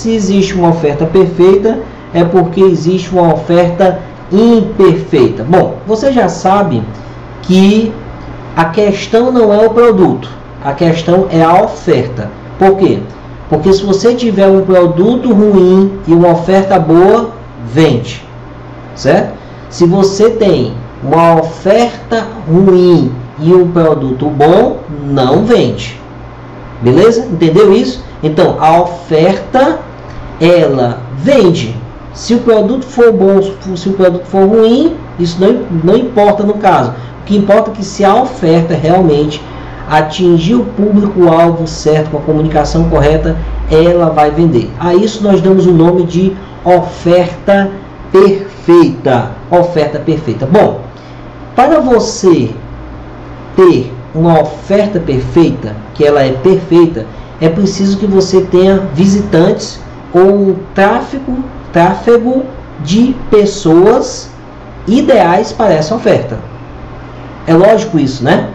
Se existe uma oferta perfeita, é porque existe uma oferta imperfeita. Bom, você já sabe que a questão não é o produto, a questão é a oferta. Por quê? Porque se você tiver um produto ruim e uma oferta boa, vende. Certo? Se você tem uma oferta ruim e um produto bom, não vende. Beleza? Entendeu isso? Então, a oferta ela vende. Se o produto for bom, se o produto for ruim, isso não, não importa no caso. O que importa é que se a oferta realmente atingir o público-alvo certo, com a comunicação correta, ela vai vender. A isso nós damos o nome de oferta perfeita. Oferta perfeita. Bom, para você ter uma oferta perfeita, que ela é perfeita, é preciso que você tenha visitantes ou um tráfego, tráfego de pessoas ideais para essa oferta. É lógico isso, né?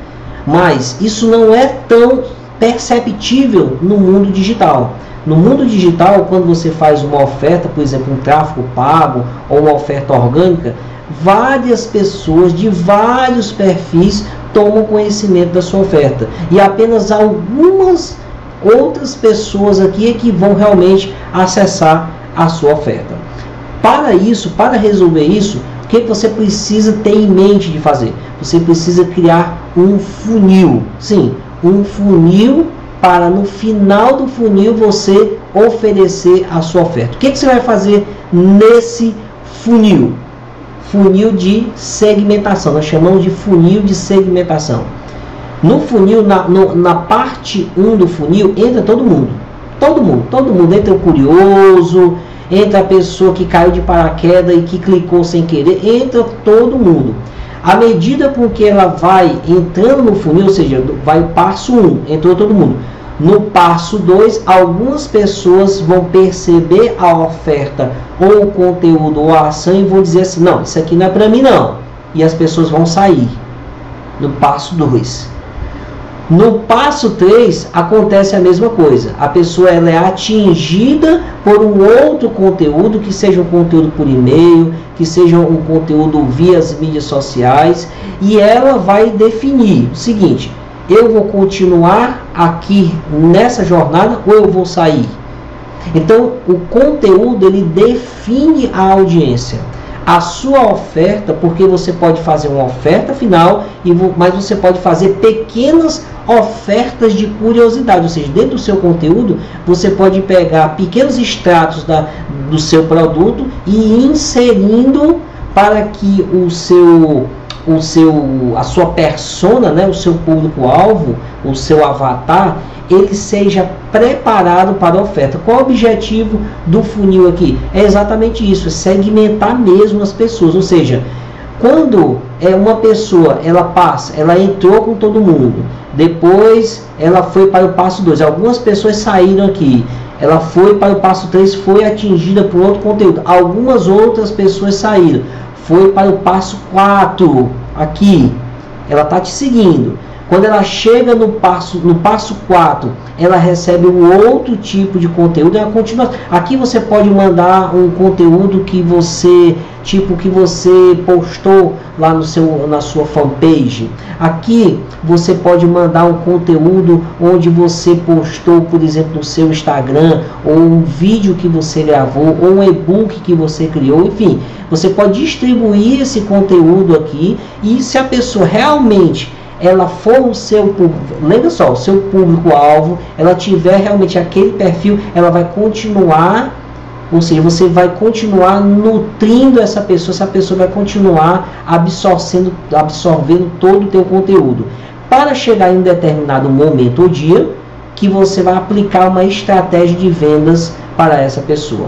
Mas isso não é tão perceptível no mundo digital. No mundo digital, quando você faz uma oferta, por exemplo, um tráfego pago ou uma oferta orgânica, várias pessoas de vários perfis tomam conhecimento da sua oferta e apenas algumas outras pessoas aqui é que vão realmente acessar a sua oferta. Para isso, para resolver isso, o que você precisa ter em mente de fazer? Você precisa criar um funil. Sim, um funil para no final do funil você oferecer a sua oferta. O que, que você vai fazer nesse funil? Funil de segmentação. Nós chamamos de funil de segmentação. No funil, na, no, na parte 1 do funil, entra todo mundo. Todo mundo, todo mundo. Entra o curioso, entra a pessoa que caiu de paraquedas e que clicou sem querer, entra todo mundo. À medida com que ela vai entrando no funil, ou seja, vai o passo 1, entrou todo mundo. No passo 2, algumas pessoas vão perceber a oferta ou o conteúdo ou a ação e vão dizer assim: não, isso aqui não é para mim não. E as pessoas vão sair. No passo 2. No passo 3 acontece a mesma coisa. A pessoa ela é atingida por um outro conteúdo, que seja um conteúdo por e-mail, que seja um conteúdo via as mídias sociais, e ela vai definir o seguinte: eu vou continuar aqui nessa jornada ou eu vou sair? Então, o conteúdo ele define a audiência a sua oferta, porque você pode fazer uma oferta final, mas você pode fazer pequenas ofertas de curiosidade, ou seja, dentro do seu conteúdo você pode pegar pequenos extratos da, do seu produto e ir inserindo para que o seu o seu a sua persona, né, o seu público alvo, o seu avatar, ele seja preparado para a oferta. Qual o objetivo do funil aqui? É exatamente isso, é segmentar mesmo as pessoas, ou seja, quando é uma pessoa, ela passa, ela entrou com todo mundo, depois ela foi para o passo 2. Algumas pessoas saíram aqui, ela foi para o passo 3, foi atingida por outro conteúdo. Algumas outras pessoas saíram, foi para o passo 4, aqui, ela está te seguindo. Quando ela chega no passo, no passo 4, ela recebe um outro tipo de conteúdo. Ela continua. Aqui você pode mandar um conteúdo que você, tipo que você postou lá no seu, na sua fanpage. Aqui você pode mandar um conteúdo onde você postou, por exemplo, no seu Instagram, ou um vídeo que você gravou, ou um e-book que você criou, enfim. Você pode distribuir esse conteúdo aqui e se a pessoa realmente ela for o seu público, lembra só, o seu público-alvo, ela tiver realmente aquele perfil, ela vai continuar, ou seja, você vai continuar nutrindo essa pessoa, essa pessoa vai continuar absorvendo, absorvendo todo o teu conteúdo. Para chegar em um determinado momento ou dia, que você vai aplicar uma estratégia de vendas para essa pessoa.